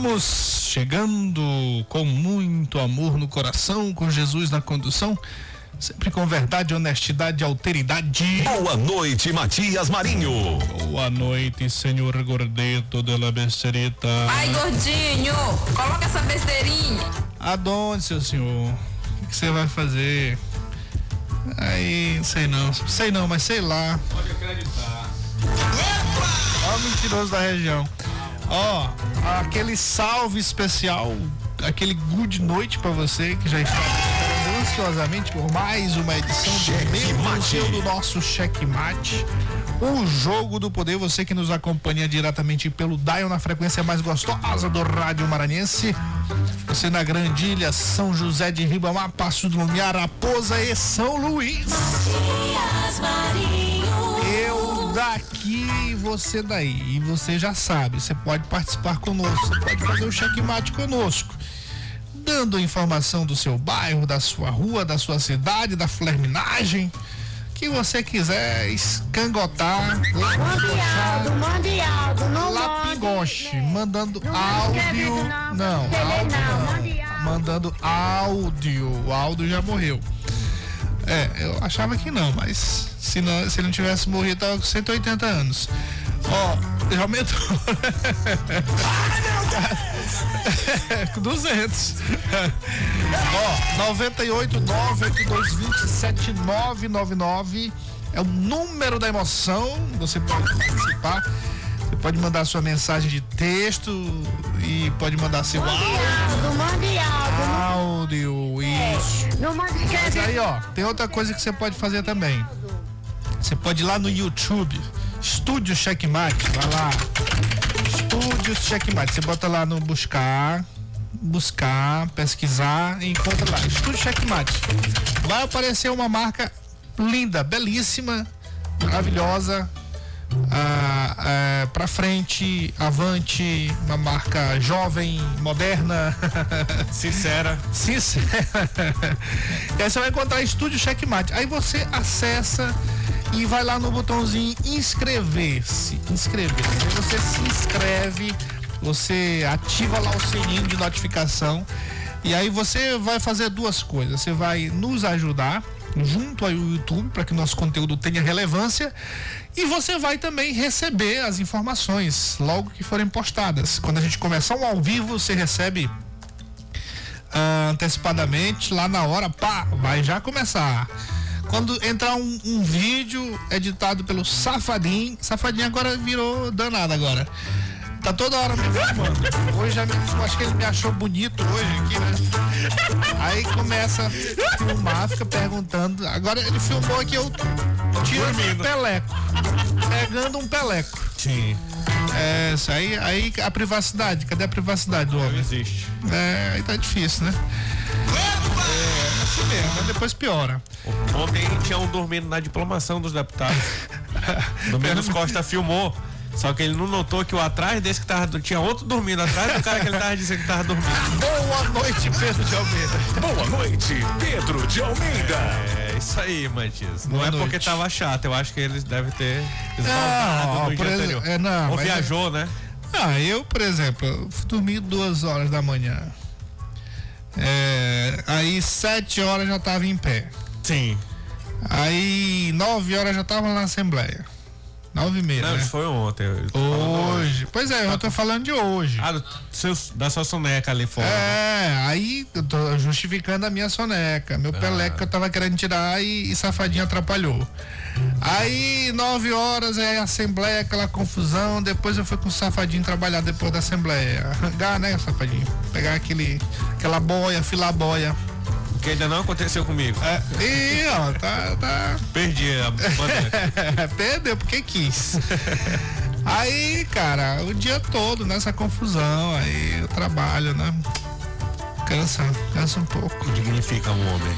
Estamos chegando com muito amor no coração, com Jesus na condução, sempre com verdade, honestidade e alteridade. Boa noite, Matias Marinho. Boa noite, senhor Gordeto de la Besterita. Ai, gordinho, coloca essa besteirinha. Aonde, seu senhor? O que você vai fazer? Aí, sei não, sei não, mas sei lá. Pode acreditar. Ó, o mentiroso da região. Ó, aquele salve especial, aquele good noite pra você que já está esperando ansiosamente por mais uma edição do do nosso checkmate. O jogo do poder, você que nos acompanha diretamente pelo Dial na frequência mais gostosa do rádio maranhense. Você na Grandilha, São José de Ribamar, Passo do Lumiar, Raposa e São Luís. Eu daqui, você daí. E você já sabe, você pode participar conosco, você pode fazer o checkmate conosco. Dando informação do seu bairro, da sua rua, da sua cidade, da flerminagem. Que você quiser escangotar, não lapingoche, mande, né? mandando Não mande áudio. escrevendo, Não, não. Áudio não, áudio. Mandando áudio. O áudio já morreu. É, eu achava que não, mas se, não, se ele não tivesse morrido, tava com 180 anos. Ó, já aumentou. Com 200. Ó, 98 98220 7999 é o número da emoção. Você pode participar. Você pode mandar sua mensagem de texto e pode mandar seu áudio. Mundialdo, mundialdo. áudio. Isso. Não mande Mas aí, ó, tem outra coisa que você pode fazer também. Você pode ir lá no YouTube, Estúdio Checkmate, vai lá. Estúdio Checkmate. Você bota lá no buscar, buscar, pesquisar e encontra lá. Estúdio Checkmate. Vai aparecer uma marca linda, belíssima, maravilhosa. Ah, é, pra frente, avante, uma marca jovem, moderna. Sincera. Sincera. e aí você vai encontrar Estúdio Checkmate. Aí você acessa e vai lá no botãozinho inscrever-se. Inscrever-se. Aí você se inscreve, você ativa lá o sininho de notificação. E aí você vai fazer duas coisas. Você vai nos ajudar junto ao YouTube para que nosso conteúdo tenha relevância e você vai também receber as informações logo que forem postadas. Quando a gente começar um ao vivo, você recebe ah, antecipadamente, lá na hora, pá, vai já começar. Quando entrar um, um vídeo editado pelo Safadinho, Safadinho agora virou danado agora. Tá toda hora me filmando. Hoje já me, acho que ele me achou bonito hoje aqui, né? Aí começa a filmar, fica perguntando. Agora ele filmou aqui eu tirando um peleco. Pegando um peleco. Sim. É, isso aí, aí a privacidade, cadê a privacidade do Não homem? existe. É, aí tá difícil, né? É, assim mesmo, mas depois piora. Ontem tinha um dormindo na diplomação dos deputados. Domingos Costa filmou. Só que ele não notou que o atrás desse que tava. Tinha outro dormindo atrás do cara que ele tava dizendo que tava dormindo. Boa noite, Pedro de Almeida. Boa noite, Pedro de Almeida. É isso aí, Matias. Não Boa é porque noite. tava chato, eu acho que eles devem ter ó, no por dia anterior. é, não, Ou é- viajou, né? Ah, eu, por exemplo, eu fui dormir duas horas da manhã. É, aí sete horas já tava em pé. Sim. Aí nove horas já tava na Assembleia. Nove e meia, Não, né? foi ontem. Hoje. Pois é, eu tô falando de hoje. Ah, do seu, da sua soneca ali fora. É, aí eu tô justificando a minha soneca. Meu peleco que eu tava querendo tirar e, e safadinho atrapalhou. Aí, nove horas é a assembleia, aquela confusão. Depois eu fui com o safadinho trabalhar depois da assembleia. Arrancar, né, safadinho? Pegar aquele, aquela boia, filar boia. Que ainda não aconteceu comigo. É, e, ó, tá, tá. Perdi a bandeira. Perdeu porque quis. Aí, cara, o dia todo nessa confusão, aí eu trabalho, né? Cansa, cansa um pouco. Dignifica um homem.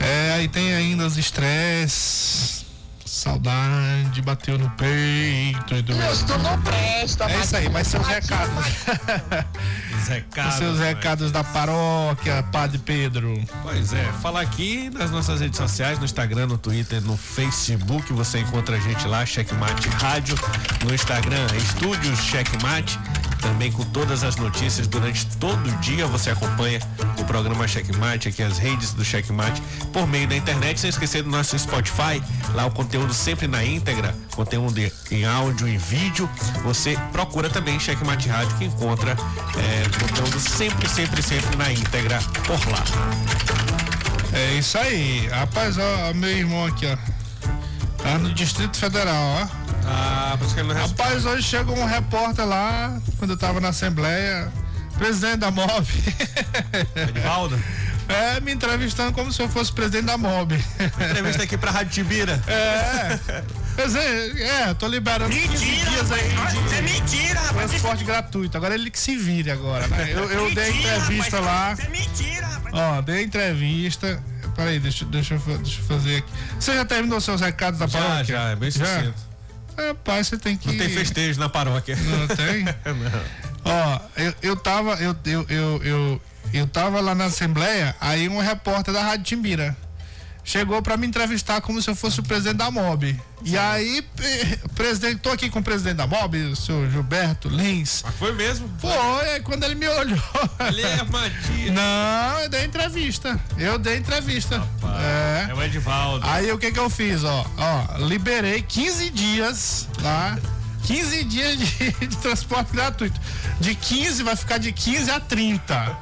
É, aí tem ainda os estresses, saudade, bateu no peito e doeu. Tu não presta, É isso aí, mas seus recados. Os recados. Os seus recados da paróquia, Padre Pedro. Pois é, fala aqui nas nossas redes sociais, no Instagram, no Twitter, no Facebook, você encontra a gente lá, Checkmate Rádio, no Instagram, Estúdios Checkmate também com todas as notícias durante todo o dia. Você acompanha o programa Checkmate, aqui as redes do Checkmate, por meio da internet, sem esquecer do nosso Spotify, lá o conteúdo sempre na íntegra, conteúdo em áudio, em vídeo. Você procura também Checkmate Rádio, que encontra é, conteúdo sempre, sempre, sempre na íntegra por lá. É isso aí. Rapaz, ó, ó, meu irmão aqui, ó. Tá no Distrito Federal, ó. Ah, por isso que ele não responde. Rapaz, hoje chegou um repórter lá, quando eu tava na Assembleia, presidente da MOB. Edivaldo, É, me entrevistando como se eu fosse presidente da MOB. entrevista aqui pra Rádio Tibira. É. Quer dizer, é, tô liberando 15 dias aí Isso é de mentira, rapaz. transporte gratuito. Agora ele que se vire agora, né? Eu, eu dei Mentira, entrevista rapaz, lá. Isso é mentira, rapaz. Ó, dei entrevista. Peraí, deixa, deixa, eu deixa eu fazer aqui. Você já terminou seus recados da Já, paróquia? já, é bem Já? sucinto. Rapaz, você tem que. Não tem festejo na paróquia. Não tem? Não. Ó, eu, eu tava. Eu, eu, eu, eu, eu tava lá na Assembleia, aí um repórter da Rádio Timbira chegou pra me entrevistar como se eu fosse o presidente da MOB. E aí, presidente, tô aqui com o presidente da MOB, o senhor Gilberto Lins. Mas foi mesmo? É quando ele me olhou. Ele é Matias. Não, eu dei entrevista. Eu dei entrevista. É. É o Edivaldo. Aí o que que eu fiz, ó? Ó, liberei 15 dias lá. 15 dias de, de transporte gratuito. De 15 vai ficar de 15 a 30.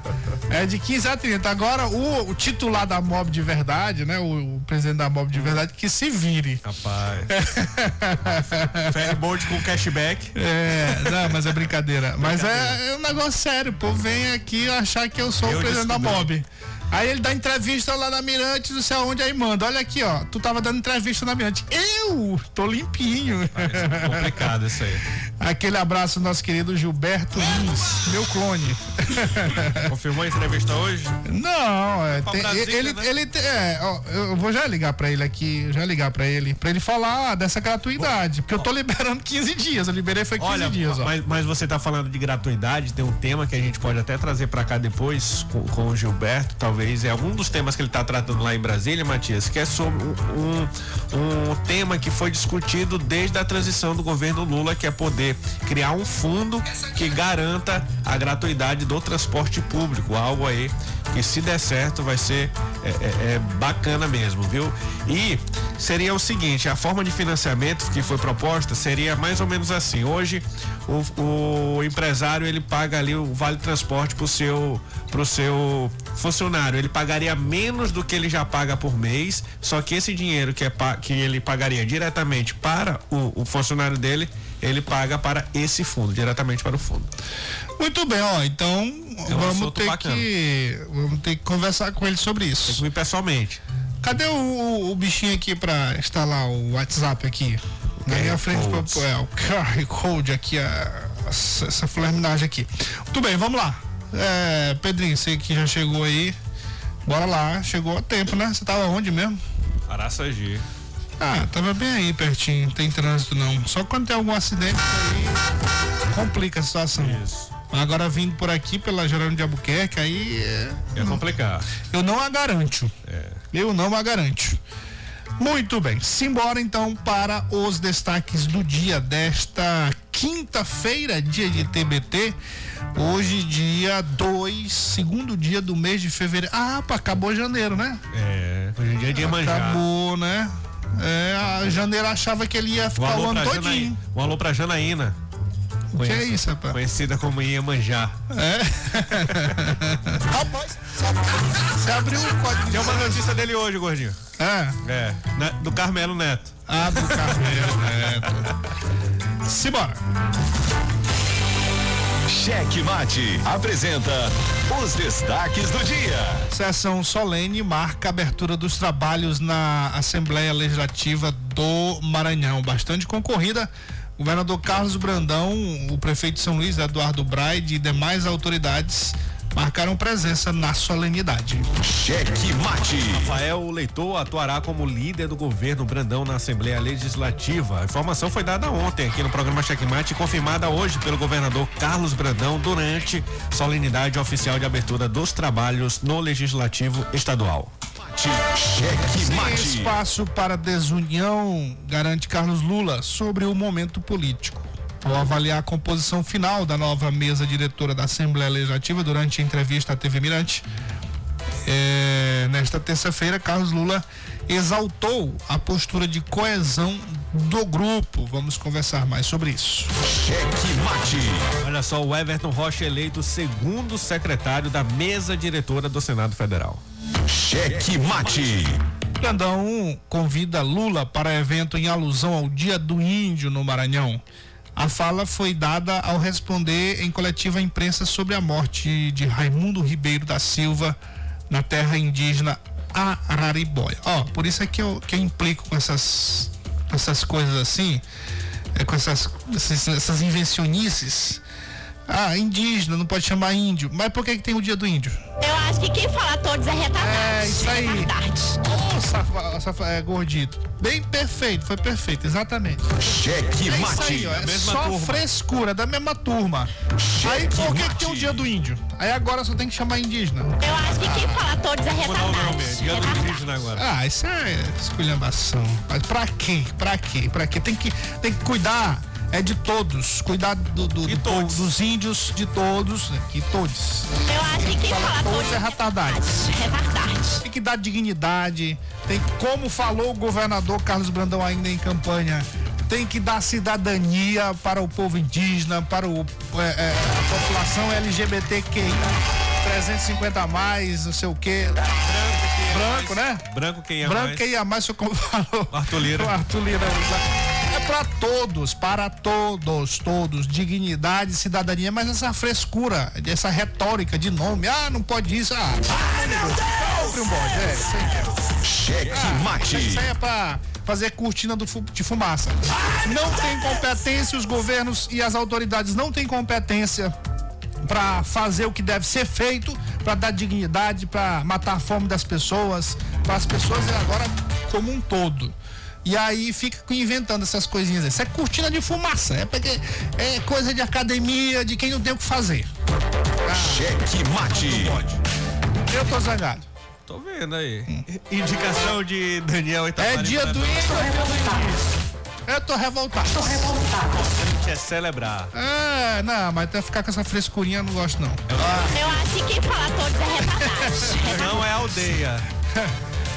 É de 15 a 30. Agora o, o titular da MOB de verdade, né? O, o presidente da MOB de verdade, que se vire. Rapaz. Ferryboat com cashback. É, não, mas é brincadeira. Mas é, é um negócio sério. O povo vem aqui achar que eu sou Eu o presidente da. MOB. Aí ele dá entrevista lá na Mirante, não sei aonde, aí manda. Olha aqui, ó. Tu tava dando entrevista na Mirante. Eu tô limpinho. É complicado isso aí. Aquele abraço do nosso querido Gilberto Lins, meu clone. Confirmou a entrevista hoje? Não, é, tem- Brasília, ele, né? ele é, ó, eu vou já ligar pra ele aqui, já ligar pra ele, pra ele falar dessa gratuidade, porque eu tô liberando 15 dias, eu liberei foi 15 Olha, dias, ó. mas, mas você tá falando de gratuidade, tem um tema que a gente pode até trazer pra cá depois com, com o Gilberto, talvez é algum dos temas que ele tá tratando lá em Brasília, Matias, que é sobre um, um, um tema que foi discutido desde a transição do governo Lula, que é poder criar um fundo que garanta a gratuidade do transporte público, algo aí que se der certo vai ser é, é- é bacana mesmo, viu? E seria o seguinte, a forma de financiamento que foi proposta seria mais ou menos assim. Hoje o, o empresário ele paga ali o vale transporte pro seu pro seu funcionário, ele pagaria menos do que ele já paga por mês, só que esse dinheiro que é que ele pagaria diretamente para o, o funcionário dele, ele paga para esse fundo, diretamente para o fundo. Muito bem, ó, então É um vamos ter bacana. que vamos ter que conversar com ele sobre Tem isso. que ir pessoalmente. Cadê o, o- o bichinho aqui pra instalar o WhatsApp aqui? Na minha frente, pro- é, o QR Code aqui, a- essa, essa flerminagem aqui. Muito bem, vamos lá. É, Pedrinho, você que já chegou aí, bora lá, chegou a tempo, né? Você tava onde mesmo? Araçagi. Ah, tava bem aí pertinho, não tem trânsito não. Só quando tem algum acidente aí complica a situação. Isso. Agora vindo por aqui pela Gerônimo de Albuquerque, aí é, É complicado. eu não a garanto. É. Eu não a garanto. Muito bem, simbora então para os destaques do dia desta quinta-feira, dia de TBT. Hoje, dia 2, segundo dia do mês de fevereiro. Ah, pá, acabou janeiro, né? É, hoje em dia é dia manjar. Acabou, né? É, a janeiro achava que ele ia Um ficar o alô, ano todinho. Janaína, um alô pra Janaína. O que é isso, rapaz? Conhecida como Iemanjá. É? Rapaz, você abriu o código. Tem uma notícia dele hoje, gordinho. É. É, do Carmelo Neto. Ah, do Carmelo Neto. Simbora. Cheque Mate apresenta os destaques do dia. Sessão solene marca a abertura dos trabalhos na Assembleia Legislativa do Maranhão. Bastante concorrida. O governador Carlos Brandão, o prefeito de São Luís, Eduardo Braide e demais autoridades marcaram presença na solenidade. Cheque Mate. Rafael Leitor atuará como líder do governo Brandão na Assembleia Legislativa. A informação foi dada ontem aqui no programa Checkmate e confirmada hoje pelo governador Carlos Brandão durante solenidade oficial de abertura dos trabalhos no Legislativo Estadual. Cheque Sem Mate. espaço para desunião, garante Carlos Lula sobre o momento político. Ao avaliar a composição final da nova mesa diretora da Assembleia Legislativa durante a entrevista à TV Mirante, é, nesta terça-feira, Carlos Lula exaltou a postura de coesão do grupo. Vamos conversar mais sobre isso. Cheque mate. Olha só, o Everton Rocha eleito segundo secretário da mesa diretora do Senado Federal. Cheque mate. Grandão convida Lula para evento em alusão ao Dia do Índio no Maranhão. A fala foi dada ao responder em coletiva à imprensa sobre a morte de Raimundo Ribeiro da Silva na terra indígena Araribóia. Ó, por isso é que eu, que eu implico com essas, essas coisas assim, é, com essas, essas, essas invencionices. Ah, indígena, não pode chamar índio. Mas por que, que tem o dia do índio? Eu acho que quem fala todos é retardado. É, isso aí. Retardade. Ô, safa, safa, é, gordito. Bem perfeito, foi perfeito, exatamente. Cheque É mate. aí, ó, é mesma só turma. frescura, da mesma turma. Aí por que, que tem o dia do índio? Aí agora só tem que chamar indígena. Eu acho que quem fala todos é Retardado. indígena agora. Ah, isso é esculhambação. Mas pra quê? Pra quê? Pra quê? Tem que, tem que cuidar é de todos. Cuidar do, do, do povo, dos índios, de todos. né? Que todos. Eu acho que quem Fala fala todos todos é retardado. Retardade. Tem que dar dignidade. Tem, como falou o governador Carlos Brandão ainda em campanha, tem que dar cidadania para o povo indígena, para o, é, é, a população LGBTQI, 350 a mais, não sei o quê. Branco, né? Branco quem é Branco mais. quem ia mais, como falou. Arthur Lira. O Arthur Lira, exato. É para todos, para todos, todos, dignidade, cidadania, mas essa frescura, essa retórica de nome, ah, não pode isso, ah, compre um bode, é, isso aí mesmo. Cheque mate. Isso aí é pra fazer cortina do de fumaça. Não tem competência, os governos e as autoridades não têm competência para fazer o que deve ser feito, para dar dignidade, para matar a fome das pessoas, para as pessoas e agora como um todo. E aí fica inventando essas coisinhas. Isso é cortina de fumaça, é porque é coisa de academia, de quem não tem o que fazer. Cheque mate. Eu tô zangado. Tô vendo aí. Indicação de Daniel É Itaparica. dia do índio, é dia do índio. Eu tô revoltado. importante é celebrar. É, não, mas até ficar com essa frescurinha eu não gosto não. Eu acho que quem fala todos é retardado. Não é aldeia.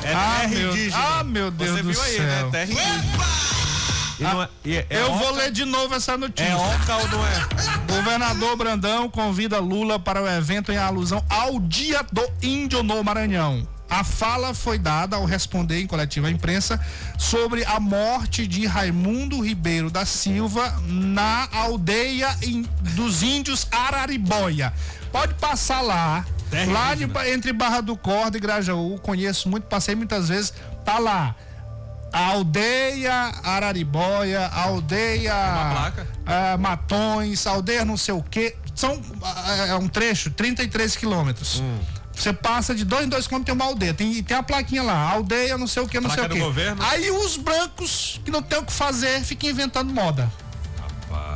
É Ah, terra meu- indígena. ah, meu Deus Você do viu aí, céu. né? Terra indígena. E é- é- é eu vou ler de novo essa notícia. É oca ou não é? Governador Brandão convida Lula para o evento em alusão ao Dia do Índio no Maranhão. A fala foi dada ao responder em coletiva à imprensa sobre a morte de Raimundo Ribeiro da Silva na aldeia dos índios Araribóia. Pode passar lá, Terra lá de entre Barra do Corda e Grajaú, conheço muito, passei muitas vezes, tá lá. A aldeia Araribóia, a aldeia placa. ah, Matões, aldeia não sei o quê. São ah, é um trecho, 33 quilômetros. Hum. Você passa de dois em dois quilômetros, tem uma aldeia. Tem, tem a plaquinha lá, aldeia não sei o que, não Placa sei o governo. Aí os brancos, que não tem o que fazer, ficam inventando moda.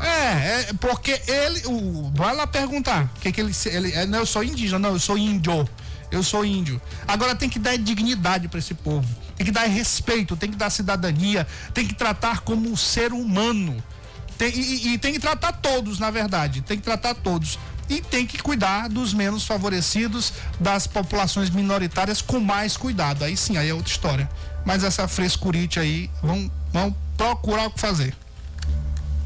É, é, porque ele. O, vai lá perguntar. Que, que ele, ele. é, Não, eu sou indígena, não, eu sou índio. Eu sou índio. Agora tem que dar dignidade para esse povo. Tem que dar respeito, tem que dar cidadania, tem que tratar como um ser humano. Tem- e, e- e tem que tratar todos, na verdade. Tem que tratar todos. E tem que cuidar dos menos favorecidos, das populações minoritárias com mais cuidado. Aí sim, aí é outra história. Mas essa frescurite aí, vão, vão procurar o que fazer.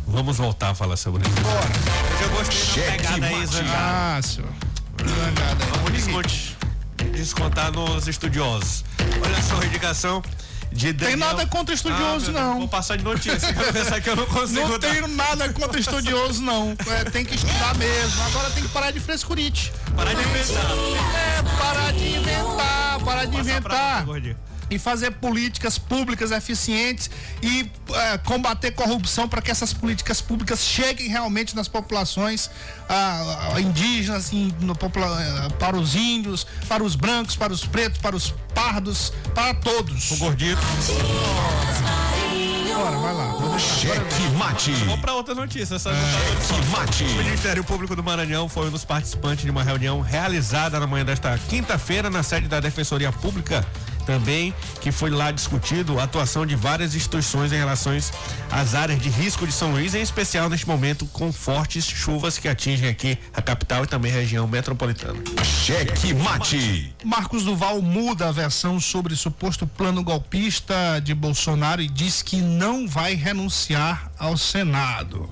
Vamos voltar a falar sobre isso. Porque eu gostei da Cheque pegada aí. Zangado. Ah, senhor. Vamos descontar nos estudiosos. Olha só a indicação de Daniel... nada contra estudioso, Ah, meu Deus, não. Vou passar de notícia. Eu pensar que eu não consigo Não dar. tenho nada contra estudioso, não. É, tem que estudar mesmo. Agora tem que parar de frescurite. Parar de pensar. É, parar de inventar, parar de Passa inventar. Gordinho. E fazer políticas públicas eficientes e é, combater corrupção para que essas políticas públicas cheguem realmente nas populações ah, ah, indígenas, em- no eh, para os índios, para os brancos, para os pretos, para os pardos, para todos. O gordito. Bora, vai lá. Cheque mate. Vamos pra outra notícia. Essa notícia. Cheque mate. O Ministério Público do Maranhão foi um dos participantes de uma reunião realizada na manhã desta quinta-feira na sede da Defensoria Pública também que foi lá discutido a atuação de várias instituições em relação às áreas de risco de São Luís, em especial neste momento com fortes chuvas que atingem aqui a capital e também a região metropolitana. Cheque mate. Marcos Duval muda a versão sobre suposto plano golpista de Bolsonaro e diz que não vai renunciar ao Senado.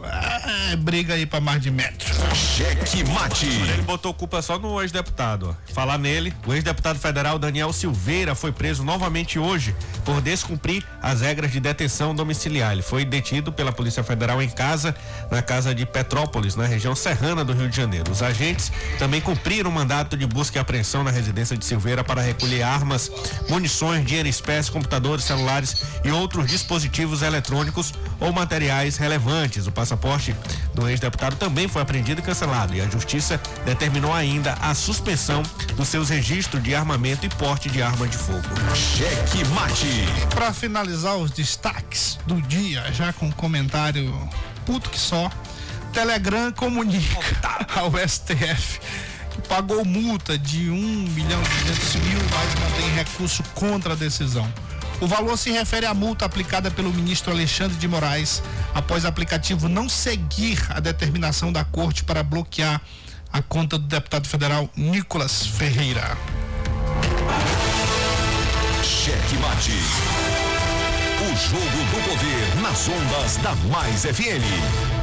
É, briga aí para mais de metro. Cheque mate. Ele botou culpa só no ex-deputado. Falar nele, o ex-deputado federal Daniel Silveira foi preso novamente hoje por descumprir as regras de detenção domiciliar. Ele foi detido pela Polícia Federal em casa, na casa de Petrópolis, na região serrana do Rio de Janeiro. Os agentes também cumpriram o mandato de busca e apreensão na residência de Silveira para recolher armas, munições, dinheiro em espécie, computadores, celulares e outros dispositivos eletrônicos ou materiais relevantes. O passaporte do ex-deputado também foi apreendido e cancelado e a justiça determinou ainda a suspensão dos seus registros de armamento e porte de arma de fogo. Cheque mate. Para finalizar os destaques do dia, já com um comentário puto que só, Telegram comunica ao STF que pagou multa de 1 milhão e 200 mil, mas mantém recurso contra a decisão. O valor se refere à multa aplicada pelo ministro Alexandre de Moraes após o aplicativo não seguir a determinação da corte para bloquear a conta do deputado federal Nicolas Ferreira. Cheque mate. O jogo do poder nas ondas da Mais FM.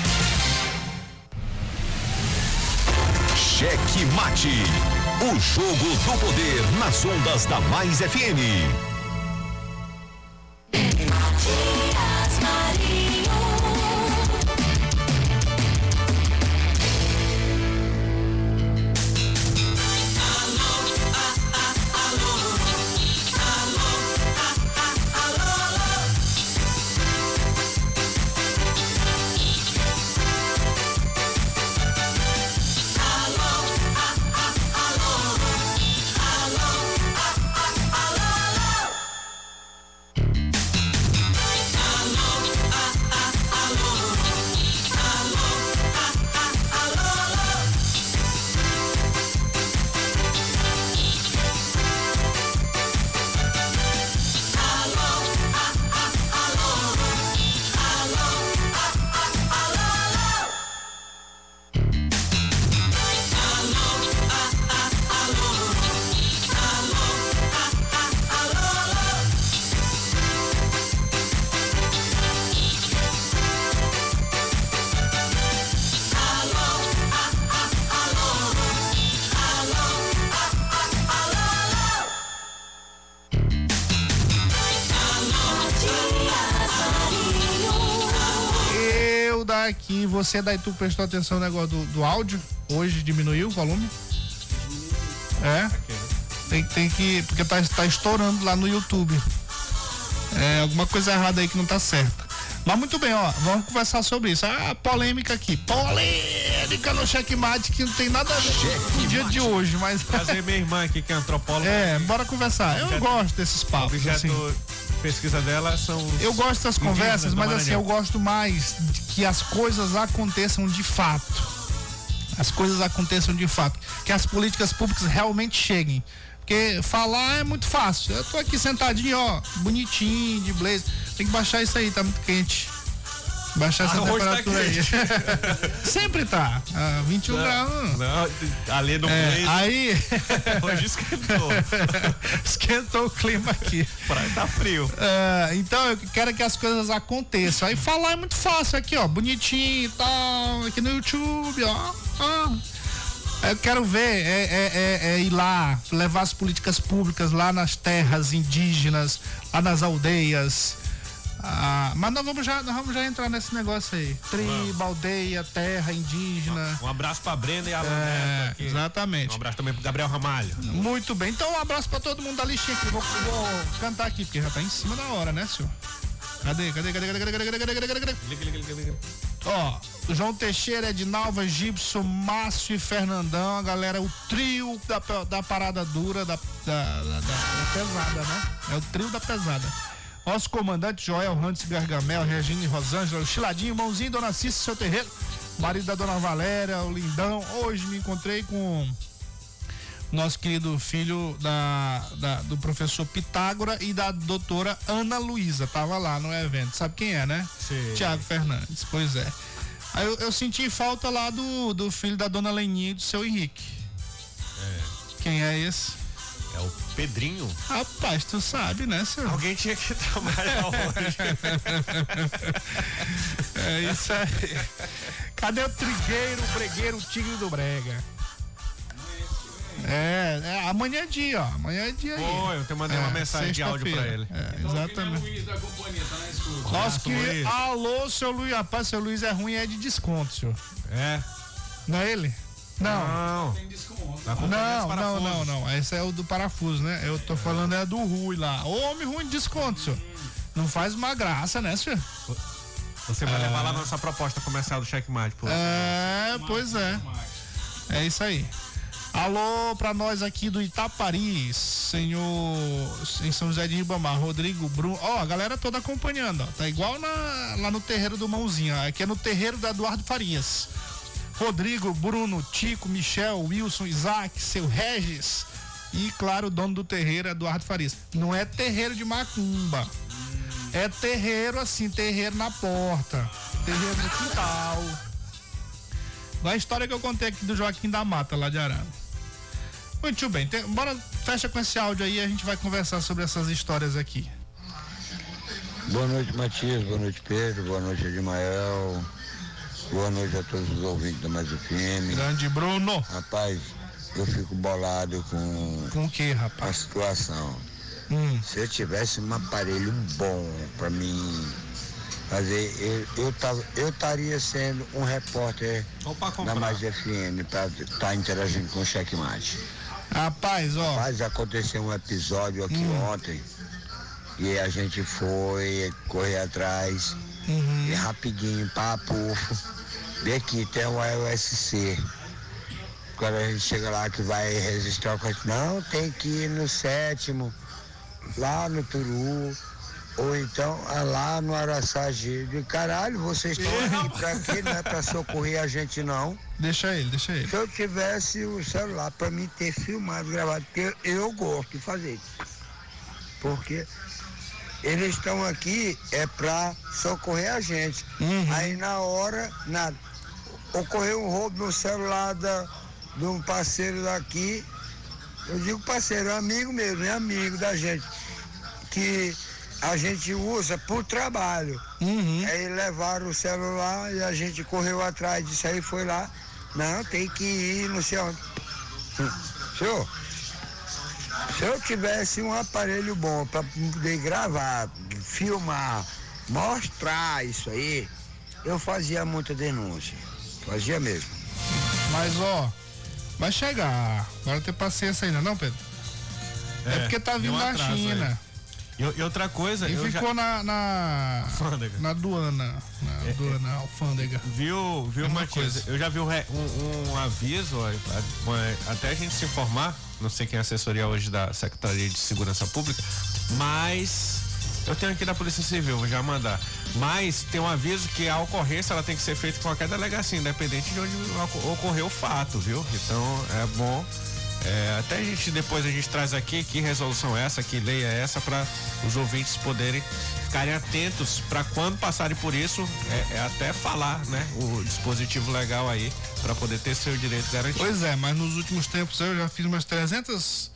Cheque Mate. O jogo do poder nas ondas da Mais FM. Você daí tu prestou atenção no negócio do, do áudio? Hoje diminuiu o volume? É? Tem, tem que. Porque tá, tá estourando lá no YouTube. É alguma coisa errada aí que não tá certa. Mas muito bem, ó, vamos conversar sobre isso. Ah, polêmica aqui. Polêmica no checkmate que não tem nada a ver com o dia de hoje, mas. Trazer minha irmã aqui, que é antropóloga. É, bora conversar. Eu Objeto- gosto desses papos. objeto Assim. Pesquisa dela são Eu gosto das conversas, mas assim, eu gosto mais de que as coisas aconteçam de fato. As coisas aconteçam de fato. Que as políticas públicas realmente cheguem. Porque falar é muito fácil. Eu tô aqui sentadinho, ó, bonitinho, de blazer. Tem que baixar isso aí, tá muito quente. Baixar essa hoje tá temperatura aí. Sempre tá. Ah, 21 graus. Não, ali no É, blazer, aí hoje esquentou. esquentou o clima aqui. Praia tá frio. É, então eu quero que as coisas aconteçam. Aí falar é muito fácil aqui, ó, bonitinho e tal, aqui no YouTube, ó. ó. Eu quero ver é, é- é- é ir lá, levar as políticas públicas lá nas terras indígenas, lá nas aldeias. Ah, mas nós vamos, já, nós vamos já entrar nesse negócio aí. Tribo, aldeia, terra, indígena. Um abraço pra Brenda e a É, exatamente. Um abraço também pro Gabriel Ramalho. Muito bem, então um abraço pra todo mundo da listinha aqui. Vou, vou cantar aqui, porque já tá em cima da hora, né, senhor? Cadê? Cadê? Cadê? Cadê? Cadê? Cadê? Cadê? Cadê? Cadê? Cadê? Ó, João Teixeira, Edinalva, Gibson, Márcio e Fernandão, a galera, o trio da, da parada dura, da, da- da- da pesada, né? É o trio da pesada. Nosso comandante Joel Hans Gargamel, Regina e Rosângela, o Chiladinho, Mãozinho, Dona Cícia, seu terreiro, marido da Dona Valéria, o Lindão. Hoje me encontrei com nosso querido filho da, da- do professor Pitágora e da doutora Ana Luísa. Tava lá no evento. Sabe quem é, né? Sei. Tiago Fernandes, pois é. Aí eu, eu senti falta lá do, do filho da dona Leninha e do seu Henrique. Quem é esse? É o Pedrinho. Rapaz, tu sabe, né, senhor? Alguém tinha que trabalhar hoje. É isso aí. Cadê o trigueiro, o bregueiro, o tigre do brega? É, é, amanhã é dia, ó. Amanhã é dia aí. Pô, eu te mandei uma mensagem de áudio pra ele. É, exatamente. Luiz da companhia, tá na escuta. Nossa, que. Luiz. Alô, seu Luiz. Rapaz, seu Luiz é ruim, é de desconto, senhor. É. Não é ele? Não. Não. Companhia Não, não, não, não. Esse é o do parafuso, né? Eu tô falando é do Rui lá. Ô, homem ruim de desconto, senhor. Não faz uma graça, né, senhor? Você vai levar lá nossa proposta comercial do Checkmate, pô. É, pois é. É isso aí. Alô pra nós aqui do Itapari, senhor em São José de Ribamar, Rodrigo, Bruno. Ó, a galera toda acompanhando, ó. Tá igual na- lá no terreiro do Mãozinho. ó. Aqui é no terreiro do Eduardo Farias. Rodrigo, Bruno, Tico, Michel, Wilson, Isaac, seu Regis e, claro, o dono do terreiro, Eduardo Farias. Não é terreiro de macumba. É terreiro assim, terreiro na porta, terreiro no quintal. Igual a história que eu contei aqui do Joaquim da Mata, lá de Arara. Muito bem, bora, fecha com esse áudio aí e a gente vai conversar sobre essas histórias aqui. Boa noite, Matias. Boa noite, Pedro. Boa noite, Edmael. Boa noite a todos os ouvintes da Mais FM. Grande Bruno. Rapaz, eu fico bolado com Com o que, a rapaz? situação. Hum. Se eu tivesse um aparelho bom para mim fazer, eu, eu, tava- eu estaria sendo um repórter da. Mais FM para estar interagindo com o Checkmate. Rapaz, ó. Mas aconteceu um episódio aqui ontem e a gente foi correr atrás e rapidinho, papo, vê aqui tem o AOSC. Quando a gente chega lá que vai registrar o cartão, não, tem que ir no sétimo, lá no Turu, ou então ah, lá no Araçagi. De caralho, vocês estão aqui pra quê? Não é pra socorrer a gente não. Deixa ele, deixa ele. Se eu tivesse o celular para mim ter filmado, gravado, porque eu gosto de fazer isso. Porque eles estão aqui é para socorrer a gente. Aí na hora, nada. Ocorreu um roubo no celular da, de um parceiro daqui. Eu digo parceiro, é amigo mesmo, é amigo da gente. Que a gente usa por trabalho. Uhum. Aí levaram o celular e a gente correu atrás disso aí, foi lá. Não, tem que ir, não sei onde. Senhor, se eu tivesse um aparelho bom para poder gravar, filmar, mostrar isso aí, eu fazia muita denúncia. Fazia mesmo. Mas, ó, vai chegar. Agora ter paciência ainda, não, Pedro? É, porque tá deu vindo da China. aí. E, e outra coisa, E eu já ficou na, na. Alfândega. Na aduana. Na É, aduana, alfândega. viu, viu Mesma Matias? coisa. Eu já vi um, um- um aviso, até a gente se informar, não sei quem é a assessoria hoje da Secretaria de Segurança Pública, mas eu tenho aqui da Polícia Civil, vou já mandar. Mas tem um aviso que a ocorrência ela tem que ser feita em qualquer delegacia, independente de onde oco- ocorreu o fato, viu? Então é bom É, até a gente depois a gente traz aqui que resolução é essa, que lei é essa para os ouvintes poderem ficarem atentos para quando passarem por isso, é, é, até falar, né, o dispositivo legal aí para poder ter seu direito garantido. Pois é, mas nos últimos tempos eu já fiz umas 300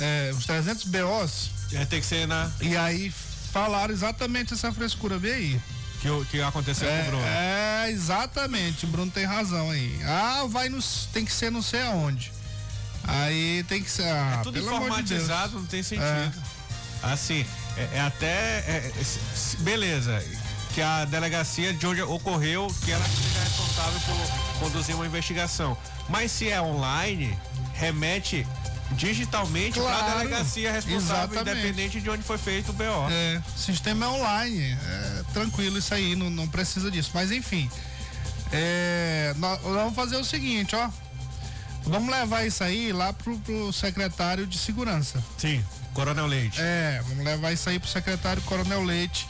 é, uns 300 BOs. É, tem que ser na E aí falaram exatamente essa frescura, vê aí. que, o- que aconteceu É, com o Bruno. é, exatamente, o Bruno tem razão aí. Ah, vai nos. Tem que ser não sei aonde. Aí tem que ser. Ah, É tudo amor de informatizado, não tem sentido. Assim, é, é até. é, é, beleza, que a delegacia de onde ocorreu, que ela seja responsável por conduzir uma investigação. Mas se é online, remete digitalmente para a Claro, delegacia responsável, exatamente. independente de onde foi feito o BO. É, sistema é online. É tranquilo isso aí, não, não precisa disso. Mas enfim. É, nós, nós vamos fazer o seguinte, ó. Vamos levar isso aí lá pro, pro secretário de segurança. Sim, Coronel Leite. É, vamos levar isso aí pro secretário Coronel Leite.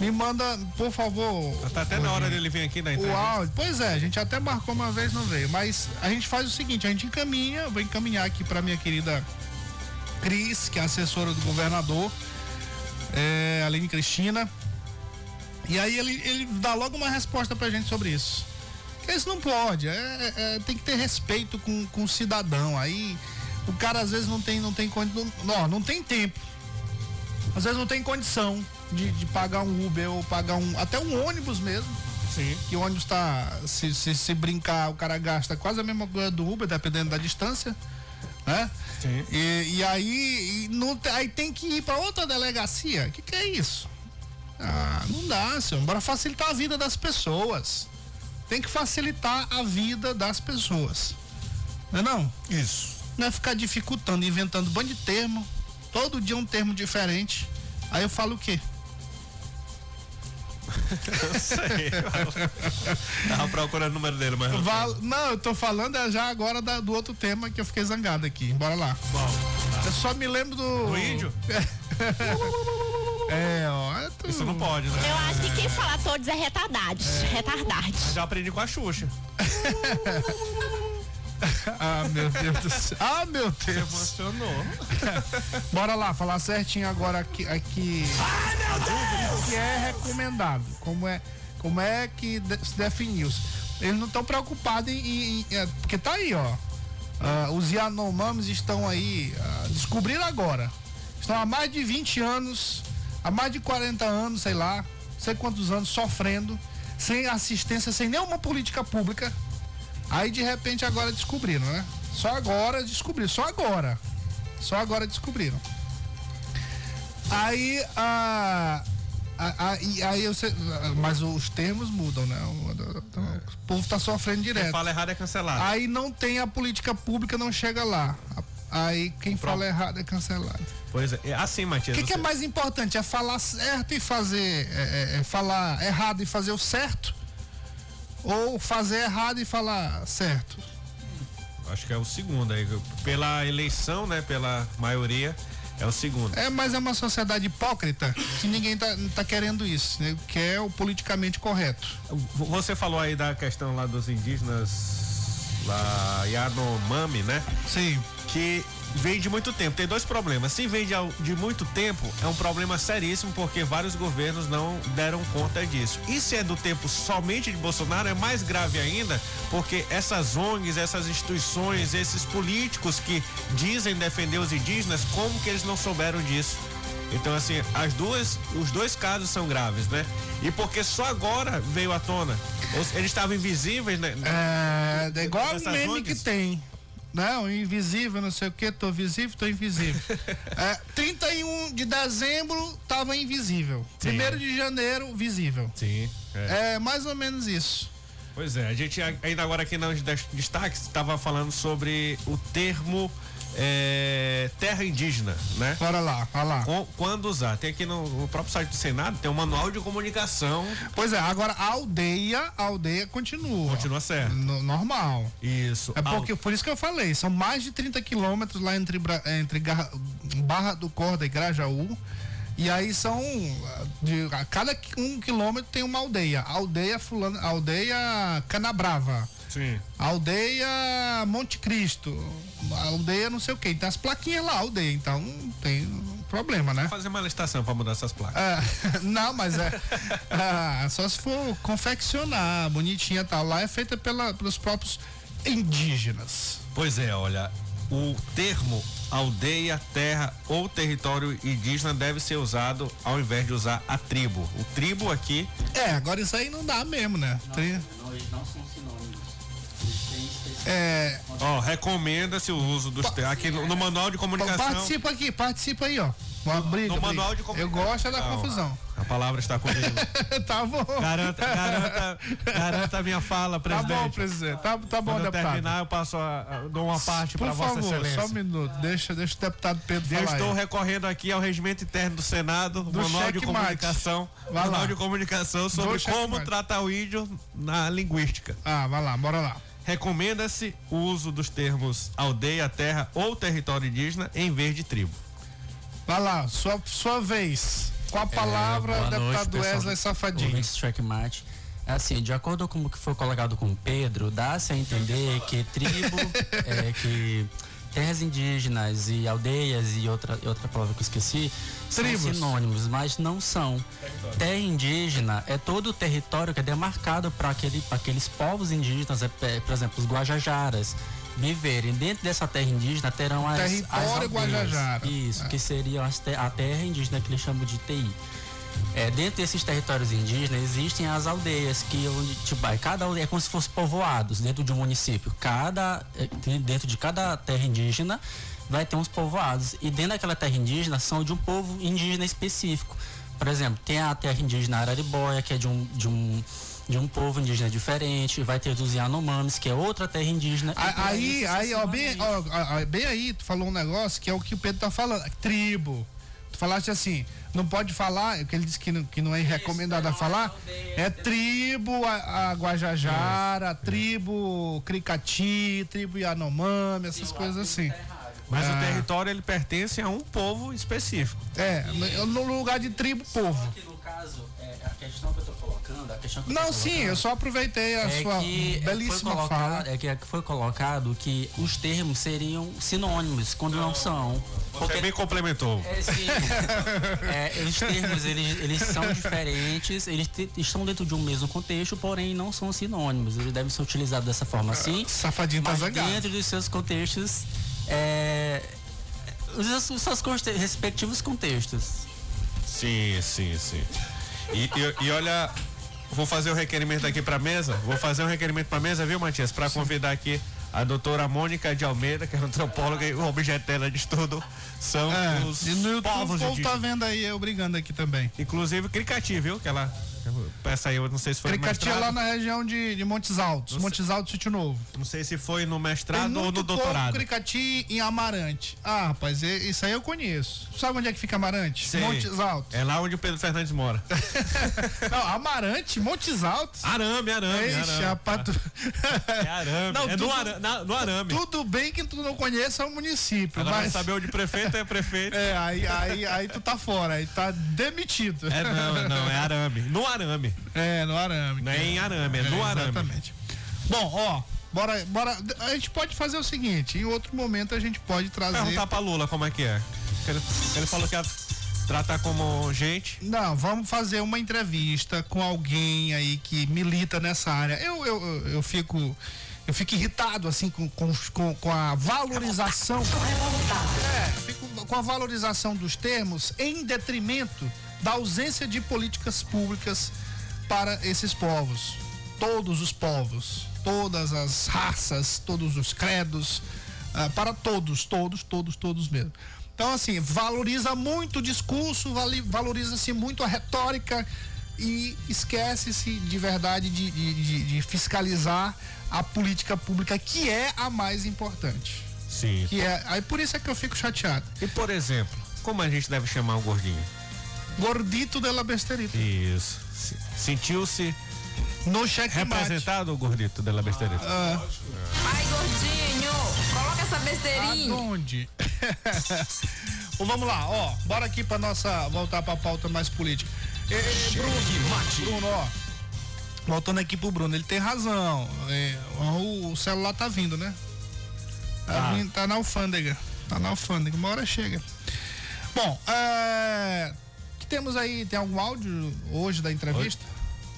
Me manda, por favor. Tá até na hora dele vir aqui na O entrevista. áudio, pois é, a gente até marcou uma vez, não veio. Mas a gente faz o seguinte, a gente encaminha, vou encaminhar aqui para minha querida Cris, que é assessora do governador, é, Aline Cristina. E aí ele, ele dá logo uma resposta pra gente sobre isso. Porque isso não pode, é, é- tem que ter respeito com, com o cidadão. Aí o cara às vezes não tem, não tem condição, não, não tem tempo. Às vezes não tem condição de, de pagar um Uber ou pagar um, até um ônibus mesmo Sim. que o ônibus tá. Se, se, se brincar, o cara gasta quase a mesma coisa do Uber, dependendo da distância. Né? Sim. E, e aí, e não, aí tem que ir para outra delegacia. O que, que é isso? Ah, não dá, senhor. Bora facilitar a vida das pessoas. Tem que facilitar a vida das pessoas. Não é não? Isso. Não é ficar dificultando, inventando um bando de termo. Todo dia um termo diferente. Aí eu falo o quê? Eu sei. Tava procurando o número dele, mas. não Val- Não, eu tô falando é já agora da- do outro tema que eu fiquei zangado aqui. Bora lá. Bom, Eu só me lembro do. Do índio? É, ó. é tu- isso não pode, né? Eu acho que quem fala todos é retardados. Retardados. Já aprendi com a Xuxa. Ah, meu Deus do céu. Ah, meu Deus. Emocionou. Bora lá, falar certinho agora aqui. aqui o que é recomendado. Como é, como é que de- se definiu. Eles não estão preocupados em, em- em- é, Porque tá aí, ó. Ah, os Yanomamis estão aí. ah, descobriram agora. Estão há mais de 20 anos, há mais de 40 anos, sei lá, sei quantos anos, sofrendo, sem assistência, sem nenhuma política pública. Aí de repente agora descobriram, né? Só agora descobriram, só agora. Só agora descobriram. Aí a. a- a- e aí eu sei, mas os termos mudam, né? O, o povo tá sofrendo Quem direto. fala errado é cancelado. Aí não tem a política pública, não chega lá. Aí quem fala errado é cancelado. Pois é. é Assim, O Matias. que, que é mais importante? É falar certo e fazer. É, é- é falar errado e fazer o certo? Ou fazer errado e falar certo? Acho que é o segundo aí. Pela eleição, né? Pela maioria, é o segundo. É, mas é uma sociedade hipócrita que ninguém tá, tá querendo isso, né? Que é o politicamente correto. Você falou aí da questão lá dos indígenas lá Yanomami, né? Sim. Que vem de muito tempo. Tem dois problemas. Se vem de, muito tempo, é um problema seríssimo porque vários governos não deram conta disso. E se é do tempo somente de Bolsonaro, é mais grave ainda, porque essas ONGs, essas instituições, esses políticos que dizem defender os indígenas, como que eles não souberam disso? Então, assim, as duas, os dois casos são graves, né? E porque só agora veio à tona. Eles estavam invisíveis, né? É, é igual meme que tem. Não, invisível, não sei o que, tô visível, tô invisível. é, 31 de dezembro tava invisível. Sim. 1 de janeiro, visível. Sim. é. É mais ou menos isso. Pois é, a gente ainda agora aqui nos des- destaques estava falando sobre o termo é, terra indígena, né? Bora lá, vai lá. Com- Quando usar? Tem aqui no, no próprio site do Senado, tem um manual de comunicação. Pois é, agora a aldeia, a aldeia continua. Continua certo. No- normal. Isso. É porque, por isso que eu falei, são mais de 30 quilômetros lá entre, entre Garra- Barra do Corda e Grajaú. E aí são. De, a cada um quilômetro tem uma aldeia. Aldeia fulano, aldeia Canabrava. Sim. Aldeia Monte Cristo, aldeia não sei o que. Tem as plaquinhas lá, aldeia, então não tem problema, né? Vou fazer uma licitação para mudar essas placas. Ah, não, mas é. ah, só se for confeccionar, bonitinha e tal. Lá é feita pela, pelos próprios indígenas. Pois é, olha, o termo aldeia, terra ou território indígena deve ser usado ao invés de usar a tribo. O tribo aqui. É, agora isso aí não dá mesmo, né? Tri- Não, eles não são É, Ó, recomenda-se o uso dos. Aqui no, no manual de comunicação. participa aqui, participa aí, ó. Uma briga, no manual de Eu comunicação. gosto é da confusão. A palavra está comigo. tá bom. Garanta, garanta, garanta a minha fala, Tá presidente. bom, presidente. Tá, tá bom, Quando eu deputado. terminar, eu passo a, a- dou uma parte para Vossa favor, Excelência. só um minuto. Deixa, deixa o deputado Pedro Eu estou aí. recorrendo aqui ao regimento interno do Senado, Do manual de comunicação, manual de comunicação sobre como tratar o índio na linguística. Ah, vai lá, bora lá. Recomenda-se o uso dos termos aldeia, terra ou território indígena em vez de tribo. Vai lá, sua, sua vez. Com a palavra, É, boa noite, deputado pessoal. Wesley Safadinho. Checkmate. Assim, de acordo com o que foi colocado com o Pedro, dá-se a entender que tribo, é, que terras indígenas e aldeias e outra, outra palavra que eu esqueci Tribos. são sinônimos, mas não são. Terra indígena é todo o território que é demarcado para aquele, pra aqueles povos indígenas, é, é, por exemplo, os Guajajaras, viverem dentro dessa terra indígena terão as, Território as aldeias. Guajajara. Isso, É. que te- a terra indígena que eles chamam de TI. É, dentro desses territórios indígenas existem as aldeias que onde tipo, aí cada aldeia é como se fossem povoados dentro de um município. Cada tem- dentro de cada terra indígena vai ter uns povoados e dentro daquela terra indígena são de um povo indígena específico. Por exemplo, tem a terra indígena Araribóia que é de um de um de um povo indígena diferente, vai ter dos Yanomamis, que é outra terra indígena. Aí, isso aí, ó, bem, ó, bem aí, tu falou um negócio que é o que o Pedro tá falando, tribo. Tu falaste assim, não pode falar, o que ele disse que não, que não é recomendado a falar, é tribo a, a Guajajara, tribo Cricati, tribo Yanomami, essas coisas assim. Mas Ah. o território ele pertence a um povo específico. É, no- lugar de tribo, povo. que no caso, é, a questão que eu tô colocando, a questão que eu tô Não, sim, eu só aproveitei a é sua que belíssima foi fala. colocado, é que é que foi colocado que os termos seriam sinônimos quando não, são. Você me complementou. É, sim. É, os termos eles, eles são diferentes, eles te- estão dentro de um mesmo contexto, porém não são sinônimos. Eles devem ser utilizados dessa forma assim. Safadinho tá mas zangado. dentro dos seus contextos, é, os seus- respectivos contextos. Sim, sim, sim. E, e- e olha, vou fazer o requerimento aqui para mesa. Vou fazer um requerimento para mesa, viu, Matias? Para convidar aqui a doutora Mônica de Almeida, que é antropóloga e o objeto dela de estudo são É, os e no YouTube povos o povo tá vendo aí eu brigando aqui também. Inclusive Cricati, viu? Que ela. Peça aí, eu não sei se foi no Cricati é mestrado. lá na região de, de Montes Altos, Não Montes Altos, Sítio Novo. Não sei se foi no mestrado ou no doutorado. Cricati em Amarante. Ah, rapaz, é- isso aí eu conheço. Sabe onde é que fica Amarante? Sei. Montes Altos. É lá onde o Pedro Fernandes mora. Não, Amarante, Montes Altos. Arame, arame. Ixi, arame. rapaz, tu- É arame. Não, é tudo- no, ara, na- no arame. Tudo bem que tu não conheça o município, Agora mas. saber onde prefeito é prefeito. É, aí, aí, aí tu tá fora, aí tá demitido. É não, não, é arame. No arame. É, no arame. Não é em arame, é no arame. Exatamente. Bom, ó, bora, bora. A gente pode fazer o seguinte: em outro momento a gente pode trazer. Perguntar pra Lula como é que é. Ele, ele falou que ia tratar como gente. Não, vamos fazer uma entrevista com alguém aí que milita nessa área. Eu, eu, eu, eu fico. Eu fico irritado, assim, com, com, com, com a valorização. É, fico com a valorização dos termos em detrimento da ausência de políticas públicas para esses povos. Todos os povos, todas as raças, todos os credos, ah, para todos, todos, todos, todos mesmo. Então, assim, valoriza muito o discurso, valoriza-se muito a retórica e esquece-se de verdade de, de- de- de fiscalizar a política pública, que é a mais importante. Sim. Que é, aí por isso é que eu fico chateado. E por exemplo, como a gente deve chamar o gordinho? Gordito de la besterita. Isso. Se- Sentiu-se No checkmate. representado o gordito de la besterita? Ai, gordinho, coloca essa besteirinha. Aonde? Bom, vamos lá, ó. Bora aqui pra nossa. voltar pra pauta mais política. Ê, ê, Bruno, Bruno, ó. Voltando aqui pro Bruno, ele tem razão. É, o, o celular tá vindo, né? Tá, Tá. vindo, tá na alfândega. Tá na alfândega, uma hora chega. Bom, é, que temos aí, tem algum áudio hoje da entrevista?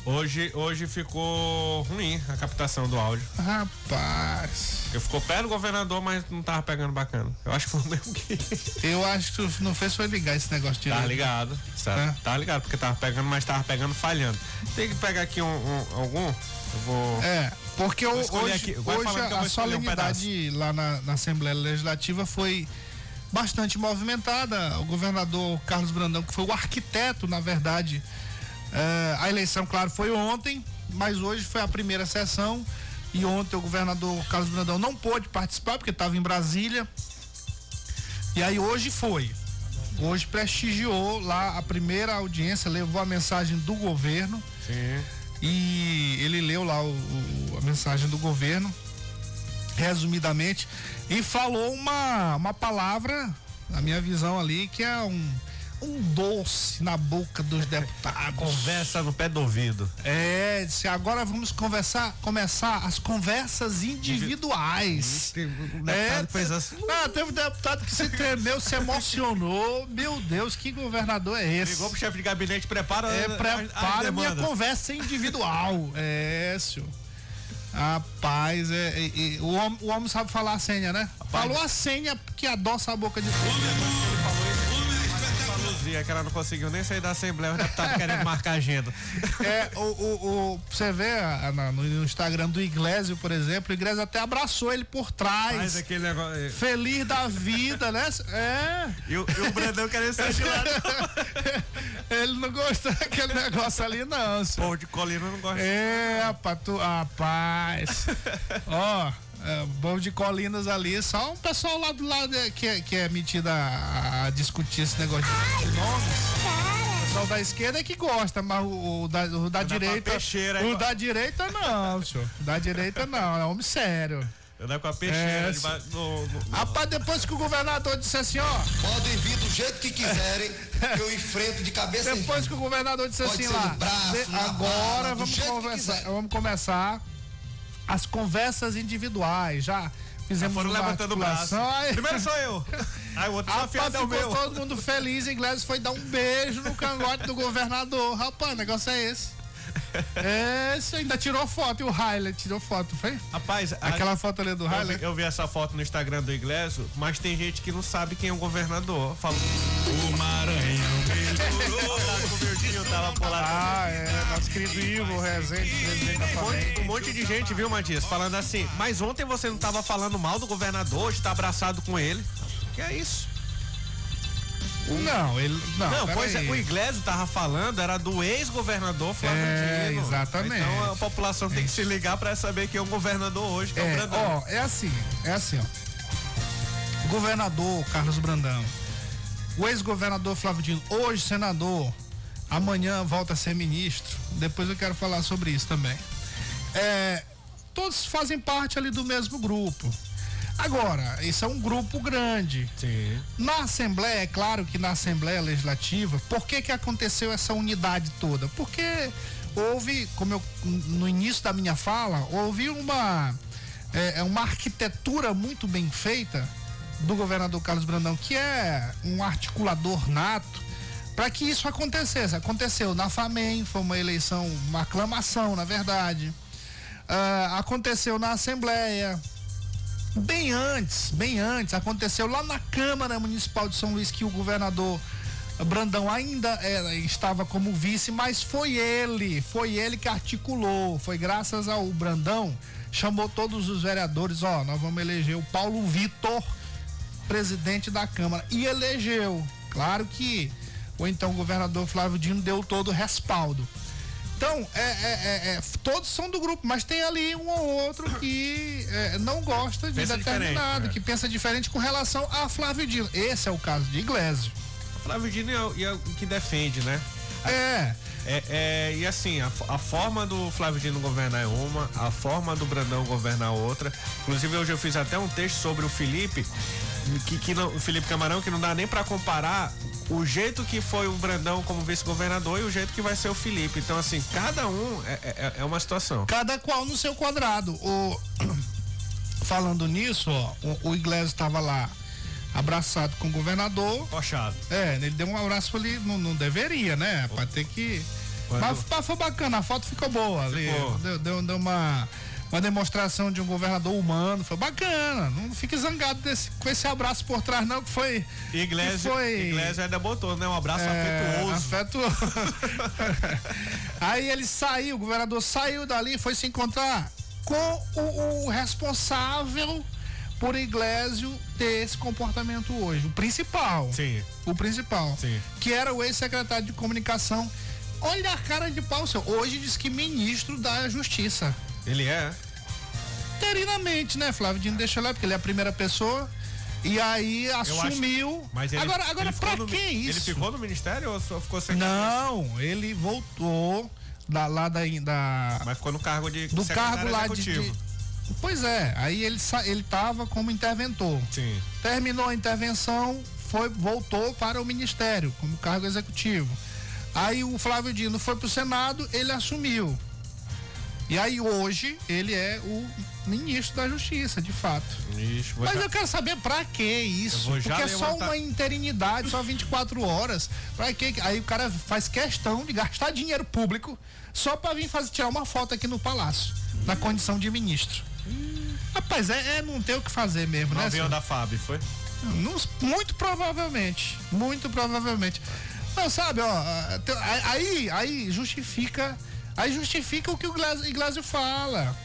Hoje, hoje ficou ruim a captação do áudio. Rapaz, Porque ficou perto do governador, mas não tava pegando bacana. Eu acho que foi o mesmo que. eu acho que tu não fez foi ligar esse negócio de Tá ligado, certo? É. Tá ligado, porque tava pegando, mas tava pegando falhando. Tem que pegar aqui um, um- algum. Eu vou. É, porque escolher hoje, aqui, hoje eu a vou escolher um solenidade lá na, na Assembleia Legislativa foi bastante movimentada. O governador Carlos Brandão, que foi o arquiteto, na verdade, é, a eleição, claro, foi ontem, mas hoje foi a primeira sessão. E ontem o governador Carlos Brandão não pôde participar porque estava em Brasília. E aí hoje foi. Hoje prestigiou lá a primeira audiência, levou a mensagem do governo Sim. e ele leu lá o- o- a mensagem do governo, resumidamente, e falou uma, uma palavra, na minha visão ali, que é um, um doce na boca dos deputados. Conversa no pé do ouvido. É, disse, agora vamos conversar, começar as conversas individuais. Um deputado que fez assim. Ah, teve um deputado que se tremeu, se emocionou. Meu Deus, que governador é esse? Ligou pro chefe de gabinete, prepara É, prepara minha demandas. conversa individual. É, senhor. Rapaz, é, é, é, o, homem, o homem sabe falar a senha, né? Falou a senha que adoça a boca de. Que ela não conseguiu nem sair da Assembleia, o deputado querendo marcar agenda. É, o, o, o- você vê ah, no, Instagram do Iglesio, por exemplo, o Iglesio até abraçou ele por trás. Faz aquele negócio. Feliz da vida, né? É. E o, e o Brandão querendo sair de lá. ele não gostou daquele negócio ali, não. Pô, de colina não gosta. É, rapaz, tu, rapaz. Ó, é, povo de Colinas ali, só um pessoal lá do lado é, que, é- que é metido a, a discutir esse negócio de nomes. O pessoal da esquerda é que gosta, mas o, o da, o da direita. peixeira, o da direita não, senhor. O da direita não, é homem sério. Eu dou com a peixeira É, debaixo do- do- Rapaz, depois que o governador disse assim, ó. Podem vir do jeito que quiserem, que eu enfrento de cabeça Depois que o governador disse Pode assim lá, braço, agora vamos conversar, vamos começar as conversas individuais. Já fizemos Foram uma levantando o braço. Primeiro sou eu. Aí o outro Rapaz, é o ficou meu. todo mundo feliz. Inglês foi dar um beijo no cangote do governador. Rapaz, o negócio é esse. Esse ainda tirou foto e o highlight tirou foto, foi? Rapaz, a- Aquela foto ali do eu vi, highlight. eu vi essa foto no Instagram do Iglesio, mas tem gente que não sabe quem é o governador. Fala. O Maranhão melhorou. tava por lá. Ah, é. Nosso querido Ivo Rezende, presidente da Um um monte de gente, viu, Matias? Falando assim, mas ontem você não tava falando mal do governador, hoje tá abraçado com ele. Que é isso? Não, ele. Não, Não, pois é, o Iglesio tava falando, era do ex-governador Flávio É, Dino. exatamente. Então a população tem que se ligar pra saber quem é o governador hoje, que é, o É, Brandão. ó, é assim, é assim, ó. O governador Carlos Brandão, o ex-governador Flávio Dino, hoje senador, amanhã volta a ser ministro. Depois eu quero falar sobre isso também. É, todos fazem parte ali do mesmo grupo. Agora, isso é um grupo grande. Sim. Na Assembleia, é claro que na Assembleia Legislativa, por que que aconteceu essa unidade toda? Porque houve, como eu no início da minha fala, houve uma é, é uma arquitetura muito bem feita do governador Carlos Brandão, que é um articulador nato, para que isso acontecesse. Aconteceu na FAMEM, foi uma eleição, uma aclamação, na verdade. Ah, aconteceu na Assembleia, bem antes, bem antes, aconteceu lá na Câmara Municipal de São Luís que o governador Brandão ainda era- estava como vice, mas foi ele, foi ele que articulou, foi graças ao Brandão, chamou todos os vereadores, ó, nós vamos eleger o Paulo Vitor, presidente da Câmara, e elegeu. Claro que o então governador Flávio Dino deu todo o respaldo. Então, é, é- é- é, todos são do grupo, mas tem ali um ou outro que é, não gosta de Pensa determinado, diferente, é. que pensa diferente com relação a Flávio Dino. Esse é o caso de Iglesio. Flávio Dino é, o- é que defende, né? É, É, é, e assim, a, a forma do Flávio Dino governar é uma, a forma do Brandão governar é outra. Inclusive, hoje eu fiz até um texto sobre o Felipe, que, que não, o Felipe Camarão, que não dá nem pra comparar o jeito que foi o Brandão como vice-governador e o jeito que vai ser o Felipe. Então, assim, cada um é, é, é uma situação. Cada qual no seu quadrado. O... Falando nisso, ó, o, o Iglesias estava lá abraçado com o governador. Pochado. É, ele deu um abraço ali, não, não deveria, né? Pra ter que. Quando- Mas, mas foi bacana, a foto ficou boa ali. Ficou. Deu, deu, deu uma, uma demonstração de um governador humano, foi bacana. Não fique zangado desse, com esse abraço por trás, não, que foi. Iglesias, que foi Iglesias ainda botou, né? Um abraço é, afetuoso. afetuoso. Aí ele saiu, o governador saiu dali e foi se encontrar com o, o responsável por Iglesio ter esse comportamento hoje. O principal. Sim. O principal. Sim. Que era o ex-secretário de comunicação. Olha a cara de pau, seu. Hoje diz que ministro da Justiça. Ele é. Interinamente, né, Flávio Dino? Deixa lá, porque ele é a primeira pessoa. E aí assumiu. Mas ele, agora, agora ele pra no- que isso? Ele ficou no ministério ou só ficou sem Não, ele voltou da, lá da, da Mas ficou no cargo de do cargo lá de, executivo. de- Pois é, aí ele ele tava como interventor. Sim. Terminou a intervenção, foi voltou para o ministério como cargo executivo. Aí o Flávio Dino foi pro Senado, ele assumiu. E aí hoje ele é o ministro da Justiça, de fato. Ixi, Mas já- eu quero saber pra que isso? Porque é só uma interinidade, só 24 horas. Pra que? Aí o cara faz questão de gastar dinheiro público só pra vir fazer, tirar uma foto aqui no palácio, na condição de ministro. Rapaz, é, é não ter o que fazer mesmo, no né? avião da FAB, foi? Muito provavelmente. Muito provavelmente. Não, sabe, ó, aí, aí justifica. Aí justifica o que o Iglesias- fala.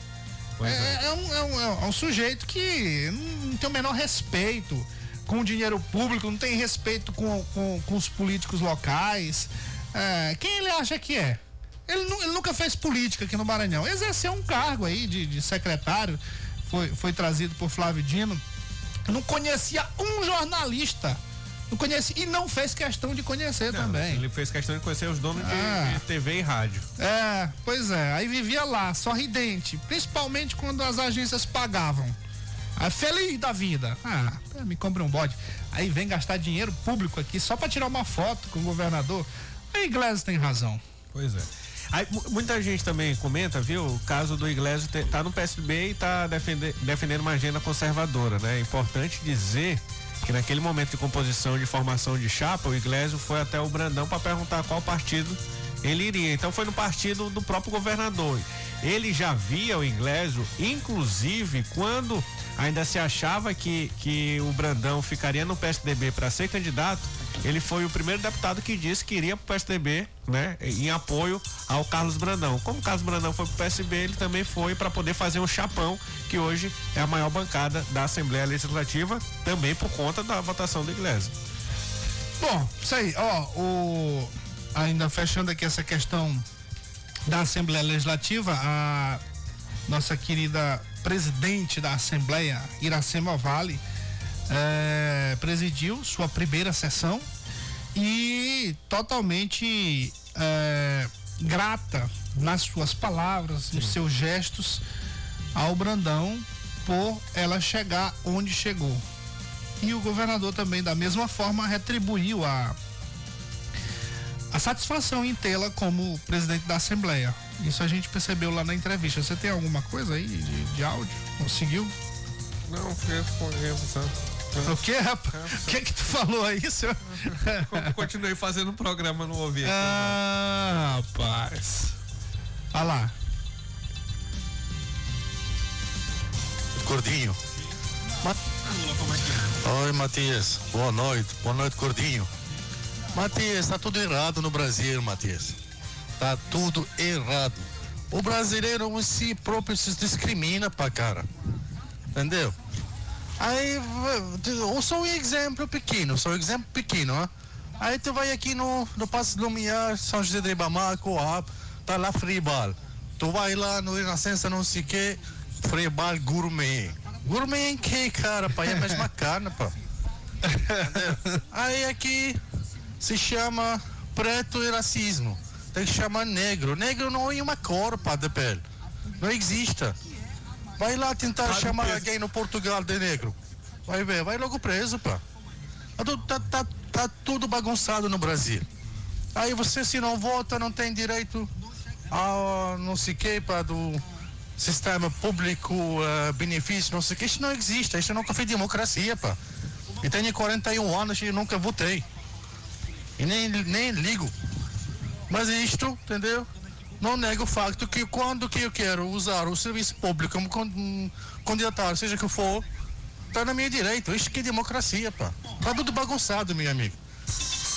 É, é. é um, é um- é um sujeito que não tem o menor respeito com o dinheiro público, não tem respeito com, com, com os políticos locais. É, quem ele acha que é? Ele, ele nunca fez política aqui no Maranhão. Exerceu um cargo aí de, de secretário, foi, foi trazido por Flávio Dino. Não conhecia um jornalista. Não conhecia e não fez questão de conhecer Não, também. Ele fez questão de conhecer os donos de- Ah. de, TV e rádio. É, pois é. Aí vivia lá, sorridente. Principalmente quando as agências pagavam. Aí feliz da vida. Ah, me compra um bode. Aí vem gastar dinheiro público aqui só pra tirar uma foto com o governador. A Iglesias tem razão. Pois é. Aí, mu- muita gente também comenta, viu? O caso do Iglesias tá no PSDB e tá defende- defendendo uma agenda conservadora, né? É importante dizer que naquele momento de composição de formação de chapa, o Iglesias foi até o Brandão para perguntar qual partido ele iria. Então foi no partido do próprio governador. Ele já via o Iglesias, inclusive quando ainda se achava que, que o Brandão ficaria no PSDB para ser candidato, ele foi o primeiro deputado que disse que iria pro PSDB, né, em apoio ao Carlos Brandão. Como o Carlos Brandão foi pro PSB, ele também foi para poder fazer um chapão, que hoje é a maior bancada da Assembleia Legislativa, também por conta da votação do Iglesias. Bom, isso aí, ó, o ainda fechando aqui essa questão da Assembleia Legislativa, a nossa querida presidente da Assembleia, Iracema Vale, eh, presidiu sua primeira sessão e totalmente eh, grata nas suas palavras, nos seus gestos ao Brandão por ela chegar onde chegou. E o governador também, da mesma forma, retribuiu a, a satisfação em tê-la como presidente da Assembleia. Isso a gente percebeu lá na entrevista. Você tem alguma coisa aí de, de áudio? Conseguiu? Não, foi O que, rapaz? O que que tu falou aí, senhor? Continuei fazendo o programa, não ouvi. ah, rapaz. Olha lá. Gordinho. Oi, Matias. Boa noite. Boa noite, Gordinho. Matias, tá tudo errado no Brasil, Matias. Tá tudo errado. O brasileiro em si próprio se discrimina pra cara. Entendeu? Aí, sou um exemplo pequeno, sou um exemplo pequeno, ó. Aí tu vai aqui no, no Passo do Lumiar, São José de Ribamar, Coab, tá lá Freebal. Tu vai lá no Renascença, não sei o que, Freebal Gourmet. Gourmet em que, cara? Pá, é a mesma carne, pá. Entendeu? Aí aqui se chama preto e racismo. Tem que chamar negro. Negro não é uma cor, pá, de pele. Não existe. Vai lá tentar Paga o chamar peso. alguém no Portugal de negro. Vai ver, vai logo preso, pá. Tu Tá, tá Tá tudo bagunçado no Brasil. Aí você se não vota, não tem direito a não sei que para do sistema público, uh, benefício, não sei o que. Isso não existe, isso nunca foi democracia, pá. E tenho 41 anos e nunca votei. E nem, nem ligo. Mas isto, entendeu? Não nega o facto que quando que eu quero usar o serviço público como candidato, seja que for, tá na minha direita. Isso que é democracia, pá. Tá tudo bagunçado, meu amigo.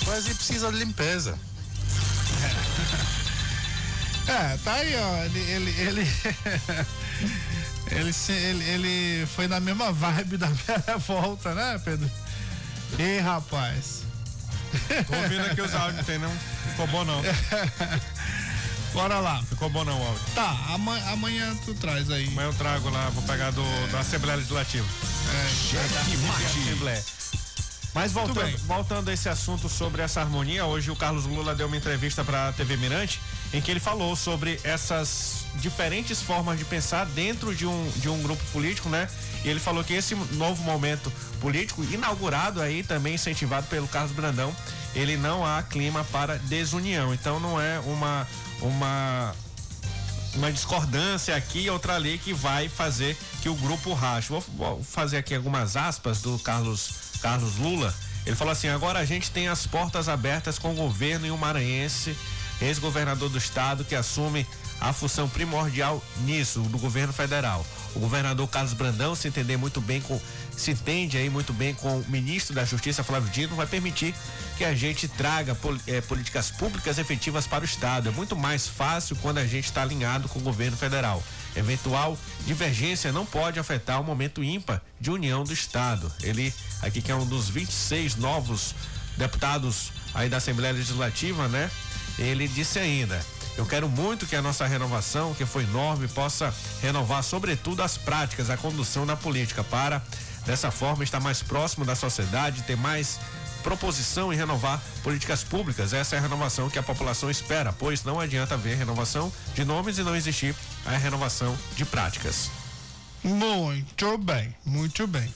Mas ele precisa de limpeza. É, tá aí, ó. Ele. Ele, ele, ele, ele, ele, foi na mesma vibe da minha volta, né, Pedro? Ei, rapaz. Tô ouvindo aqui os áudios, tem não? Ficou bom não. Bora lá. Ficou bom não o áudio. Tá, amanhã, amanhã tu traz aí. Amanhã eu trago lá, vou pegar do, é. da Assembleia Legislativa. É, Cheque mate. Mas voltando, voltando a esse assunto sobre essa harmonia, hoje o Carlos Lula deu uma entrevista para a TV Mirante em que ele falou sobre essas diferentes formas de pensar dentro de um, de um grupo político, né? E ele falou que esse novo momento político, inaugurado aí também incentivado pelo Carlos Brandão, ele não há clima para desunião. Então não é uma uma uma discordância aqui, outra ali que vai fazer que o grupo rache. Vou, vou fazer aqui algumas aspas do Carlos Carlos Lula, ele falou assim: agora a gente tem as portas abertas com o governo e o maranhense, ex-governador do estado, que assume a função primordial nisso, do governo federal. O governador Carlos Brandão se entender muito bem com, se entende aí muito bem com o ministro da Justiça, Flávio Dino, vai permitir que a gente traga é, políticas públicas efetivas para o Estado. É muito mais fácil quando a gente está alinhado com o governo federal. Eventual divergência não pode afetar o momento ímpar de união do Estado. Ele, aqui que é um dos 26 novos deputados aí da Assembleia Legislativa, né? Ele disse ainda: eu quero muito que a nossa renovação, que foi enorme, possa renovar, sobretudo, as práticas, a condução da política, para, dessa forma, estar mais próximo da sociedade, ter mais proposição em renovar políticas públicas. Essa é a renovação que a população espera, pois não adianta haver renovação de nomes e não existir a renovação de práticas. Muito bem, muito bem.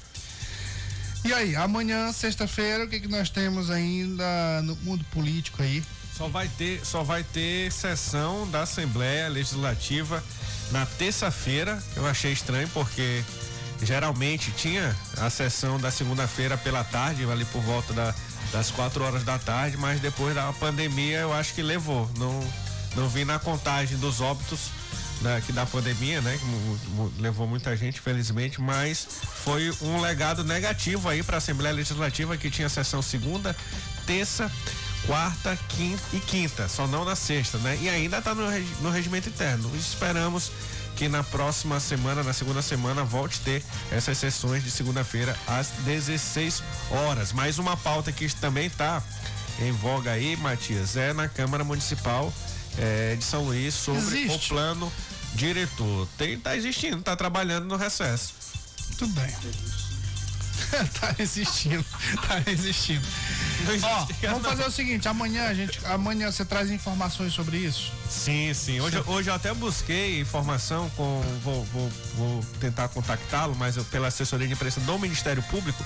E aí, amanhã, sexta-feira, o que, que nós temos ainda no mundo político aí? Só vai ter, só vai ter sessão da Assembleia Legislativa na terça-feira. Eu achei estranho porque geralmente tinha a sessão da segunda-feira pela tarde, ali por volta da, das quatro horas da tarde, mas depois da pandemia eu acho que levou. Não, não vi na contagem dos óbitos da, que da pandemia, né? Que levou muita gente, felizmente, mas foi um legado negativo aí para a Assembleia Legislativa que tinha sessão segunda, terça, quarta, quinta e quinta, só não na sexta, né? E ainda está no, no regimento interno. Esperamos que na próxima semana, na segunda semana, volte a ter essas sessões de segunda-feira às 16 horas. Mais uma pauta que também está em voga aí, Matias, é na Câmara Municipal é, de São Luís sobre Existe. o plano diretor. Tem, tá existindo, tá trabalhando no recesso. Tudo bem. tá resistindo, tá resistindo. Ó, vamos fazer o seguinte, amanhã a gente, amanhã você traz informações sobre isso? Sim, sim. Hoje, hoje eu até busquei informação com, vou, vou, vou tentar contactá-lo, mas eu, pela assessoria de imprensa do Ministério Público,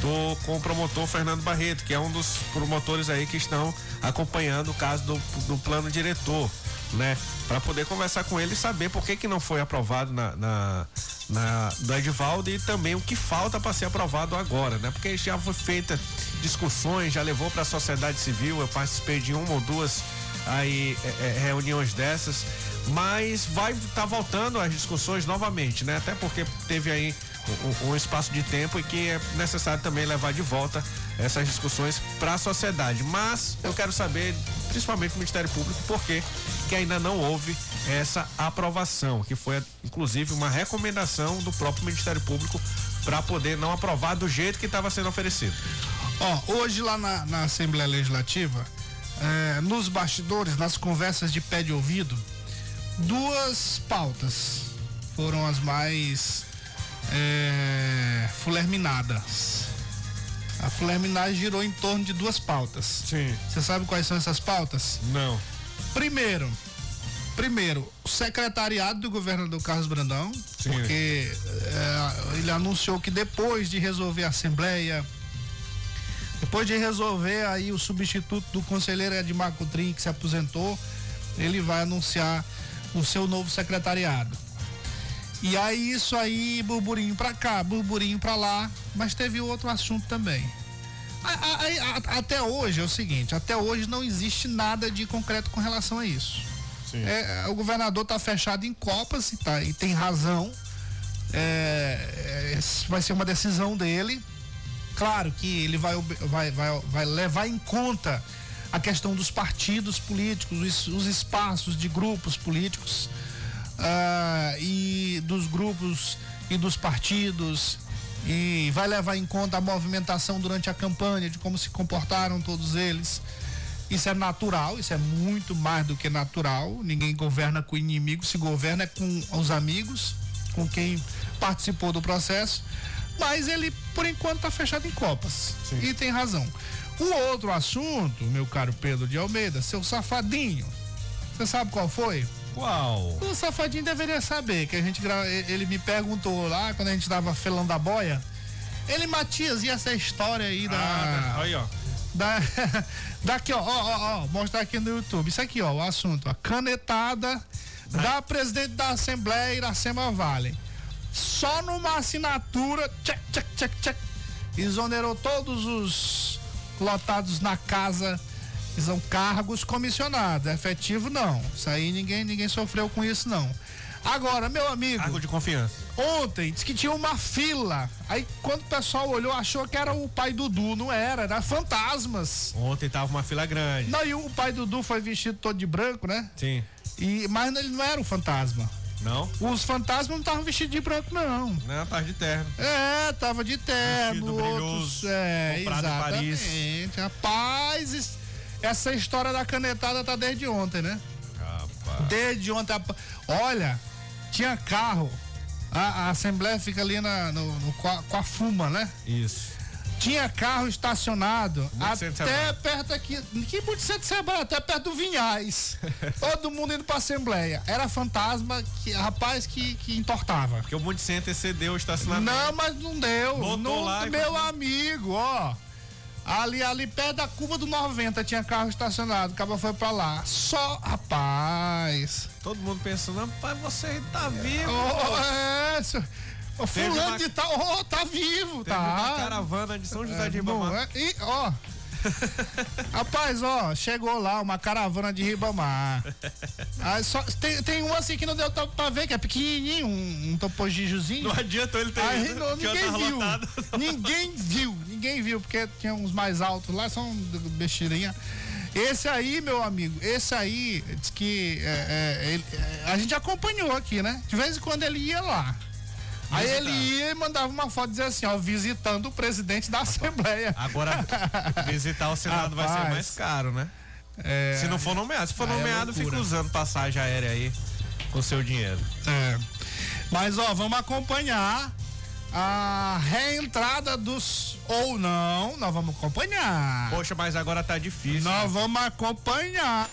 do com o promotor Fernando Barreto, que é um dos promotores aí que estão acompanhando o caso do, do plano diretor, né? Para poder conversar com ele e saber por que que não foi aprovado na, na na, do Edivaldo e também o que falta para ser aprovado agora, né? Porque já foi feita discussões, já levou para a sociedade civil, eu participei de uma ou duas aí é, é, reuniões dessas, mas vai estar tá voltando as discussões novamente, né? Até porque teve aí um, um, espaço de tempo e que é necessário também levar de volta essas discussões para a sociedade. Mas eu quero saber, principalmente do Ministério Público, por que ainda não houve essa aprovação, que foi inclusive uma recomendação do próprio Ministério Público para poder não aprovar do jeito que estava sendo oferecido. Ó, hoje lá na, na Assembleia Legislativa, é, nos bastidores, nas conversas de pé de ouvido, duas pautas foram as mais é, fulerminadas. A fulerminagem girou em torno de duas pautas. Sim. Você sabe quais são essas pautas? Não. Primeiro, primeiro, o secretariado do governador Carlos Brandão, Sim. porque é, ele anunciou que depois de resolver a Assembleia, Depois de resolver aí o substituto do conselheiro Edmar Coutrinho, que se aposentou, ele vai anunciar o seu novo secretariado. E aí isso aí, burburinho pra cá, burburinho pra lá, mas teve outro assunto também. A, a, a, até hoje é o seguinte, até hoje não existe nada de concreto com relação a isso. É, o governador está fechado em copas e, tá, e tem razão. É, é, vai ser uma decisão dele. Claro que ele vai, vai, vai, vai levar em conta a questão dos partidos políticos, os, os espaços de grupos políticos uh, e dos grupos e dos partidos e vai levar em conta a movimentação durante a campanha, de como se comportaram todos eles. Isso é natural, isso é muito mais do que natural. Ninguém governa com inimigo, se governa é com os amigos, com quem participou do processo. Mas ele, por enquanto, está fechado em copas. Sim. E tem razão. O outro assunto, meu caro Pedro de Almeida, seu safadinho. Você sabe qual foi? Qual? O safadinho deveria saber, que a gente ele me perguntou lá quando a gente tava felando a boia. Ele, Matias, e essa história aí da. Ah, aí, ó. Da, daqui, ó, ó, ó, ó, mostrar aqui no YouTube. Isso aqui, ó, o assunto. A canetada da presidente da Assembleia Iracema Vale. Só numa assinatura, tchac, tchac, tchac, tchac, exonerou todos os lotados na casa são cargos comissionados, efetivo não. Isso aí ninguém, ninguém sofreu com isso não. Agora, meu amigo. Cargo de confiança. Ontem disse que tinha uma fila. Aí quando o pessoal olhou, achou que era o pai Dudu. Não era, era fantasmas. Ontem tava uma fila grande. Não, e o pai Dudu foi vestido todo de branco, né? Sim. E, mas ele não era um fantasma. Não? Os fantasmas não estavam vestidos de branco, não. Não, tava de terno. É, tava de terno. Vestido outros, é, exatamente. Rapaz, essa história da canetada tá desde ontem, né? Rapaz. Desde ontem. Olha, tinha carro. A, a Assembleia fica ali na, no, no, com, a, com a fuma, né? Isso. Tinha carro estacionado muito até perto aqui. Que muito centro Sebrae, até perto do Vinhais. Todo mundo indo pra Assembleia. Era fantasma, que, rapaz que, que entortava. Porque o Monte Center cedeu o estacionamento. Não, mas não deu. Botou não, lá meu amigo, ó. Ali, ali perto da curva do 90 tinha carro estacionado, o cara foi pra lá. Só, rapaz. Todo mundo pensando, rapaz, você tá vivo. Oh, é, o fulano uma... de tal, oh, tá vivo, Teve tá. Caravana de São José é, de Ribamar. É, e, ó. Rapaz, ó, chegou lá uma caravana de Ribamar. Aí só, tem, tem um assim que não deu pra ver, que é pequenininho, um, um topogijozinho. Não adianta ele ter Aí, não, ninguém viu. Ninguém viu, ninguém viu, porque tinha uns mais altos lá, são besteirinha. Esse aí, meu amigo, esse aí, diz que é, é, ele, é, a gente acompanhou aqui, né? De vez em quando ele ia lá. Aí ele ia e mandava uma foto dizendo assim, ó, visitando o presidente da Assembleia. Agora, visitar o Senado Rapaz, vai ser mais caro, né? É, Se não for nomeado. Se for é nomeado, fica usando passagem aérea aí com seu dinheiro. É. Mas, ó, vamos acompanhar a reentrada dos. Ou não, nós vamos acompanhar. Poxa, mas agora tá difícil. Nós né? vamos acompanhar.